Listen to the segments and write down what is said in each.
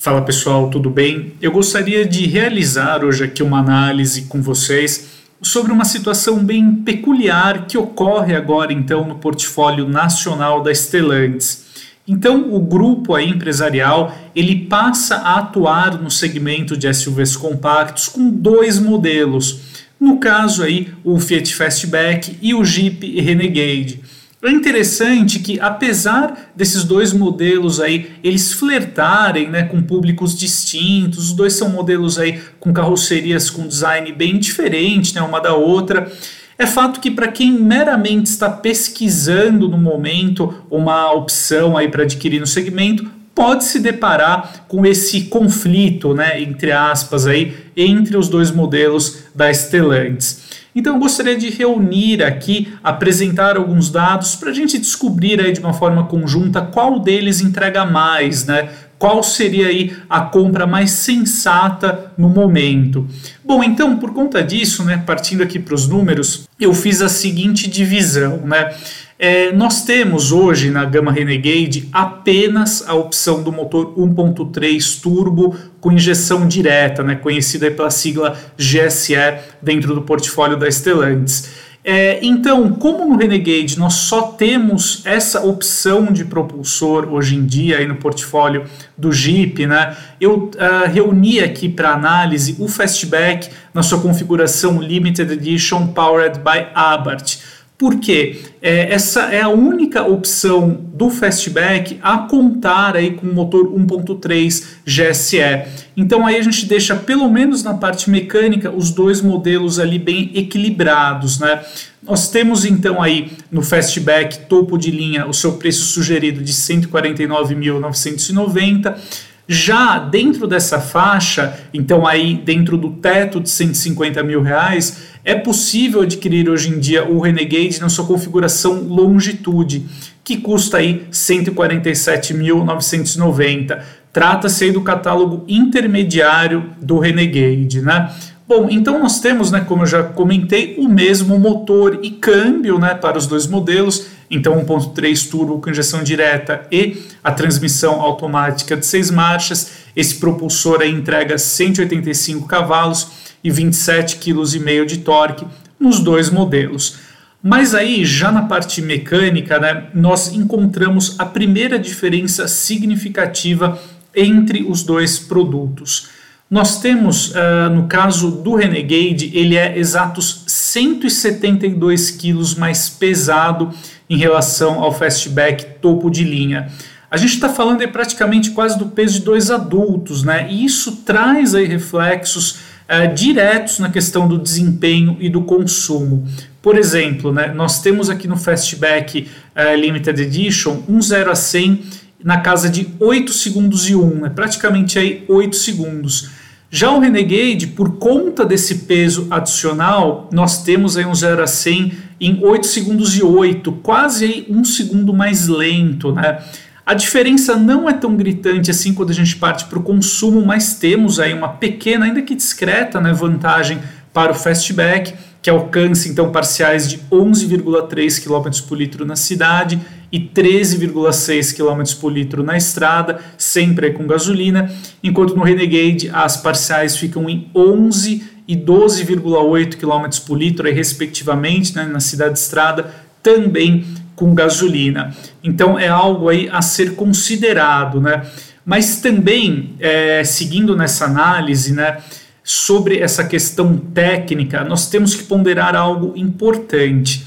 Fala pessoal, tudo bem? Eu gostaria de realizar hoje aqui uma análise com vocês sobre uma situação bem peculiar que ocorre agora então no portfólio nacional da Stellantis. Então, o grupo aí empresarial ele passa a atuar no segmento de SUVs compactos com dois modelos. No caso aí, o Fiat Fastback e o Jeep Renegade. É interessante que, apesar desses dois modelos aí, eles flertarem né, com públicos distintos, os dois são modelos aí com carrocerias com design bem diferente, né, uma da outra. É fato que para quem meramente está pesquisando no momento uma opção aí para adquirir no segmento, pode se deparar com esse conflito, né, entre aspas aí, entre os dois modelos da Stellantis. Então eu gostaria de reunir aqui, apresentar alguns dados para a gente descobrir aí de uma forma conjunta qual deles entrega mais, né? Qual seria aí a compra mais sensata no momento? Bom, então por conta disso, né, partindo aqui para os números, eu fiz a seguinte divisão, né? É, nós temos hoje na gama Renegade apenas a opção do motor 1.3 turbo com injeção direta, né, conhecida pela sigla GSE dentro do portfólio da Stellantis. É, então, como no Renegade nós só temos essa opção de propulsor hoje em dia aí no portfólio do Jeep, né, eu uh, reuni aqui para análise o Fastback na sua configuração Limited Edition Powered by Abarth porque é, essa é a única opção do Fastback a contar aí com o motor 1.3 GSE. Então aí a gente deixa pelo menos na parte mecânica os dois modelos ali bem equilibrados, né? Nós temos então aí no Fastback topo de linha o seu preço sugerido de 149.990 já dentro dessa faixa, então aí dentro do teto de 150 mil reais, é possível adquirir hoje em dia o Renegade na sua configuração longitude, que custa aí 147.990. Trata-se aí do catálogo intermediário do Renegade, né? Bom, então nós temos, né, como eu já comentei, o mesmo motor e câmbio, né, para os dois modelos então 1.3 turbo com injeção direta e a transmissão automática de seis marchas. Esse propulsor aí entrega 185 cavalos e 27,5 kg de torque nos dois modelos. Mas aí, já na parte mecânica, né, nós encontramos a primeira diferença significativa entre os dois produtos. Nós temos, uh, no caso do Renegade, ele é exatos 172 quilos mais pesado em relação ao fastback topo de linha. A gente está falando aí praticamente quase do peso de dois adultos, né? E isso traz aí reflexos uh, diretos na questão do desempenho e do consumo. Por exemplo, né, nós temos aqui no Fastback uh, Limited Edition um 0 a 100 na casa de 8 segundos e 1, né, praticamente aí 8 segundos. Já o Renegade, por conta desse peso adicional, nós temos aí um 0 a 100 em 8 segundos e 8, quase aí um segundo mais lento, né? A diferença não é tão gritante assim quando a gente parte para o consumo, mas temos aí uma pequena, ainda que discreta, né, vantagem para o fastback, que alcança então parciais de 11,3 km por litro na cidade e 13,6 km por litro na estrada, sempre com gasolina, enquanto no Renegade as parciais ficam em 11 e 12,8 km por litro, respectivamente, né, na cidade de estrada, também com gasolina. Então é algo aí a ser considerado, né? Mas também, é, seguindo nessa análise, né, sobre essa questão técnica, nós temos que ponderar algo importante.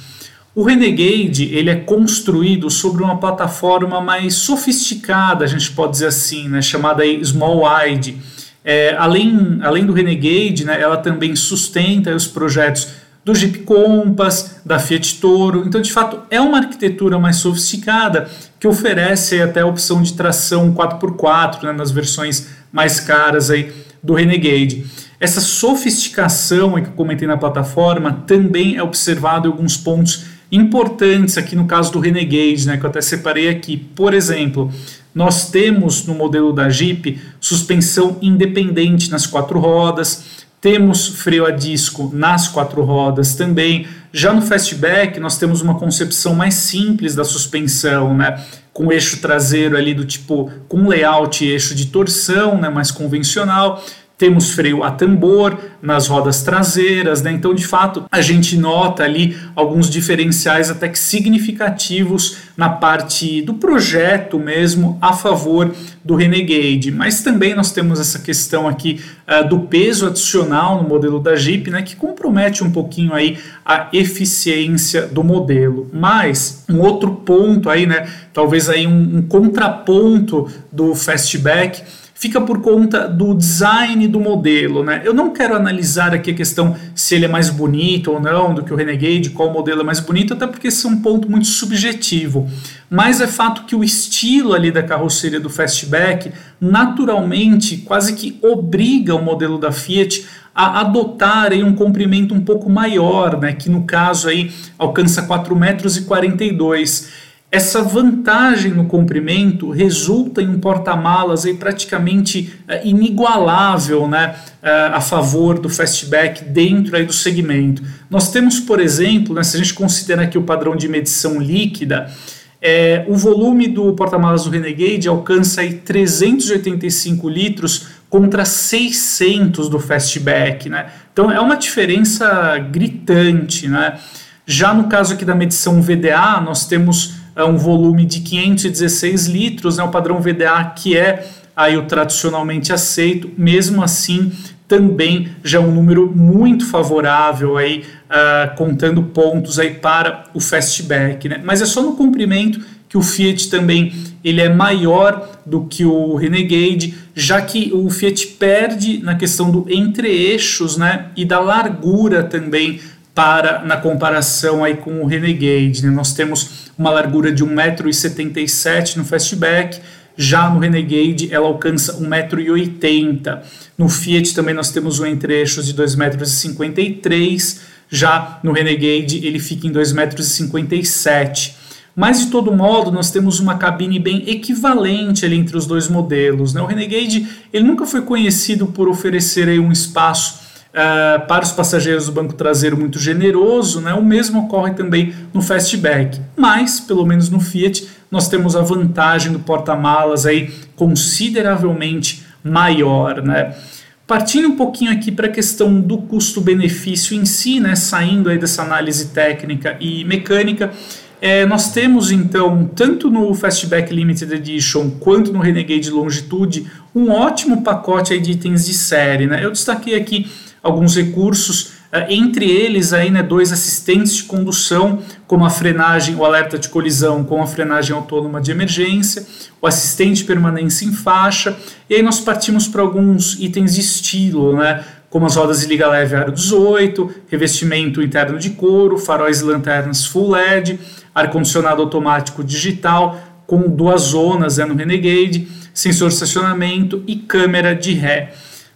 O Renegade ele é construído sobre uma plataforma mais sofisticada, a gente pode dizer assim, né, chamada Small Wide. É, além, além do Renegade, né, ela também sustenta os projetos do Jeep Compass, da Fiat Toro. Então, de fato, é uma arquitetura mais sofisticada que oferece até a opção de tração 4x4 né, nas versões mais caras aí do Renegade. Essa sofisticação que eu comentei na plataforma também é observado em alguns pontos importantes aqui no caso do Renegade, né, que eu até separei aqui. Por exemplo, nós temos no modelo da Jeep suspensão independente nas quatro rodas, temos freio a disco nas quatro rodas também. Já no Fastback, nós temos uma concepção mais simples da suspensão, né? com eixo traseiro ali do tipo com layout e eixo de torção, né, mais convencional. Temos freio a tambor nas rodas traseiras, né? Então, de fato, a gente nota ali alguns diferenciais até que significativos na parte do projeto mesmo a favor do Renegade. Mas também nós temos essa questão aqui uh, do peso adicional no modelo da Jeep, né? Que compromete um pouquinho aí a eficiência do modelo. Mas um outro ponto aí, né? Talvez aí um, um contraponto do Fastback fica por conta do design do modelo. Né? Eu não quero analisar aqui a questão se ele é mais bonito ou não do que o Renegade, qual modelo é mais bonito, até porque esse é um ponto muito subjetivo. Mas é fato que o estilo ali da carroceria do Fastback naturalmente quase que obriga o modelo da Fiat a adotar aí um comprimento um pouco maior, né, que no caso aí alcança 4,42 metros e essa vantagem no comprimento resulta em um porta-malas aí praticamente uh, inigualável né, uh, a favor do fastback dentro aí do segmento. Nós temos, por exemplo, né, se a gente considerar aqui o padrão de medição líquida, é, o volume do porta-malas do Renegade alcança aí 385 litros contra 600 do fastback. Né? Então é uma diferença gritante. Né? Já no caso aqui da medição VDA, nós temos é um volume de 516 litros, né, o padrão VDA que é aí o tradicionalmente aceito, mesmo assim também já é um número muito favorável aí, uh, contando pontos aí para o fastback, né? Mas é só no comprimento que o Fiat também ele é maior do que o Renegade, já que o Fiat perde na questão do entre-eixos, né, e da largura também para na comparação aí com o Renegade. Né? Nós temos uma largura de 1,77m no Fastback, já no Renegade ela alcança 1,80m. No Fiat também nós temos um entre-eixos de 2,53m, já no Renegade ele fica em 2,57m. Mas de todo modo, nós temos uma cabine bem equivalente ali entre os dois modelos. Né? O Renegade ele nunca foi conhecido por oferecer aí um espaço uh, para os passageiros do banco traseiro muito generoso, né? o mesmo ocorre também no Fastback, mas, pelo menos no Fiat, nós temos a vantagem do porta-malas aí consideravelmente maior. Né? Partindo um pouquinho aqui para a questão do custo-benefício em si, né? saindo aí dessa análise técnica e mecânica, é, nós temos então, tanto no Fastback Limited Edition quanto no Renegade Longitude, um ótimo pacote de itens de série. Né? Eu destaquei aqui alguns recursos, uh, entre eles aí, né, dois assistentes de condução, como a frenagem, o alerta de colisão com a frenagem autônoma de emergência, o assistente de permanência em faixa, e aí nós partimos para alguns itens de estilo, né, como as rodas de liga leve aro 18, revestimento interno de couro, faróis e lanternas full LED, ar-condicionado automático digital com duas zonas né, no Renegade, sensor de estacionamento e câmera de ré.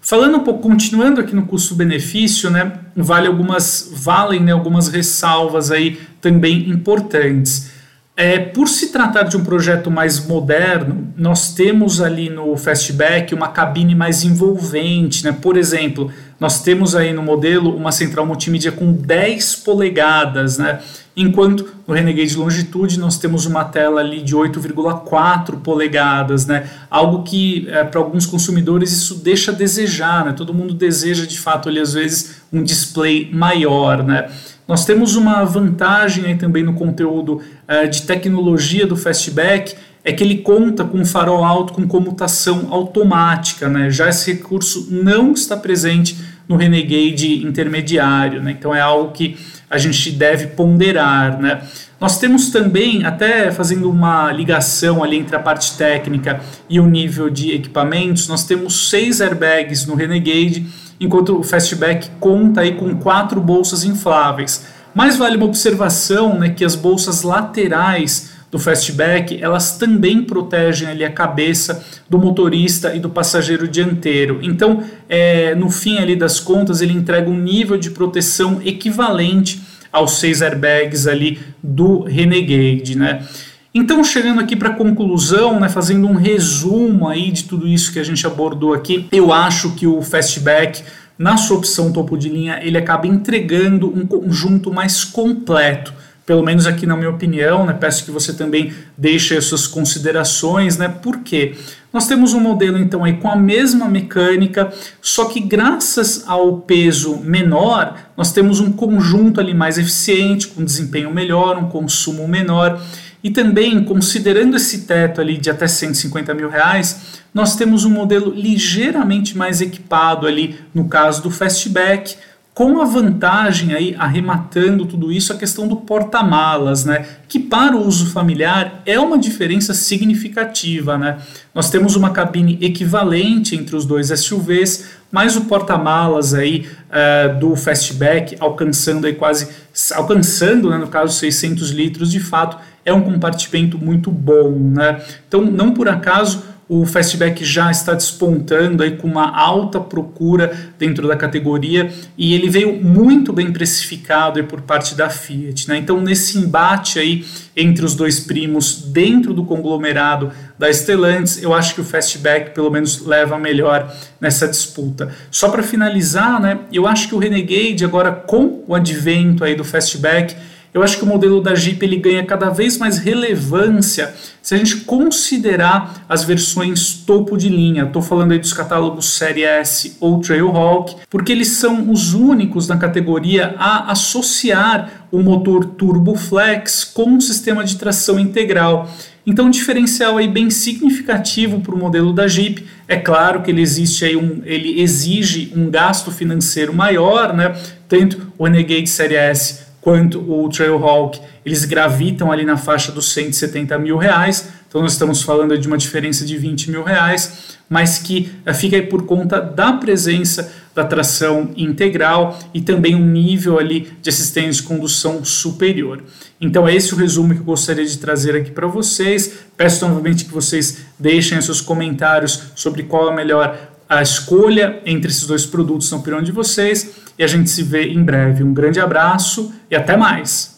Falando um pouco, continuando aqui no custo-benefício, né, vale algumas, valem né, algumas ressalvas aí também importantes. É, por se tratar de um projeto mais moderno, nós temos ali no Fastback uma cabine mais envolvente, né? Por exemplo, nós temos aí no modelo uma central multimídia com 10 polegadas, né? Enquanto no Renegade Longitude nós temos uma tela ali de 8,4 polegadas, né? Algo que é, para alguns consumidores isso deixa a desejar, né? Todo mundo deseja de fato ali às vezes um display maior, né? Nós temos uma vantagem aí também no conteúdo é, de tecnologia do Fastback, é que ele conta com um farol alto com comutação automática, né? Já esse recurso não está presente no Renegade intermediário, né? Então é algo que a gente deve ponderar, né? Nós temos também, até fazendo uma ligação ali entre a parte técnica e o nível de equipamentos, nós temos seis airbags no Renegade, enquanto o Fastback conta aí com quatro bolsas infláveis. Mas vale uma observação, né, que as bolsas laterais do fastback, elas também protegem ali a cabeça do motorista e do passageiro dianteiro. Então, é, no fim ali das contas, ele entrega um nível de proteção equivalente aos seis airbags ali do Renegade, né? Então, chegando aqui para a conclusão, né, fazendo um resumo aí de tudo isso que a gente abordou aqui, eu acho que o Fastback, na sua opção topo de linha, ele acaba entregando um conjunto mais completo pelo menos aqui na minha opinião, né? Peço que você também deixe as suas considerações, né? Por quê? Nós temos um modelo então aí com a mesma mecânica, só que graças ao peso menor, nós temos um conjunto ali mais eficiente, com desempenho melhor, um consumo menor. E também, considerando esse teto ali de até 150 mil reais, nós temos um modelo ligeiramente mais equipado ali, no caso do Fastback, com a vantagem aí, arrematando tudo isso, a questão do porta-malas, né? Que para o uso familiar é uma diferença significativa, né? Nós temos uma cabine equivalente entre os dois SUVs, mas o porta-malas aí uh, do Fastback alcançando aí quase, alcançando, né, no caso 600 litros, de fato é um compartimento muito bom, né? Então, não por acaso o Fastback já está despontando aí com uma alta procura dentro da categoria e ele veio muito bem precificado por parte da Fiat. Né? Então, nesse embate aí entre os dois primos dentro do conglomerado da Stellantis, eu acho que o Fastback pelo menos leva melhor nessa disputa. Só para finalizar, né, eu acho que o Renegade agora com o advento aí do Fastback eu acho que o modelo da Jeep ele ganha cada vez mais relevância se a gente considerar as versões topo de linha. Estou falando aí dos catálogos Série S ou Trailhawk, porque eles são os únicos na categoria a associar o motor Turbo Flex com um sistema de tração integral. Então, um diferencial aí bem significativo para o modelo da Jeep. É claro que ele existe aí um, ele exige um gasto financeiro maior, né? Tanto o Renegade Série S quanto o Trailhawk, eles gravitam ali na faixa dos 170 mil reais, então nós estamos falando de uma diferença de 20 mil reais, mas que uh, fica por conta da presença da tração integral e também um nível ali de assistência de condução superior. Então é esse o resumo que eu gostaria de trazer aqui para vocês. Peço novamente que vocês deixem seus comentários sobre qual é a melhor a escolha entre esses dois produtos na opinião de vocês e a gente se vê em breve. Um grande abraço e até mais!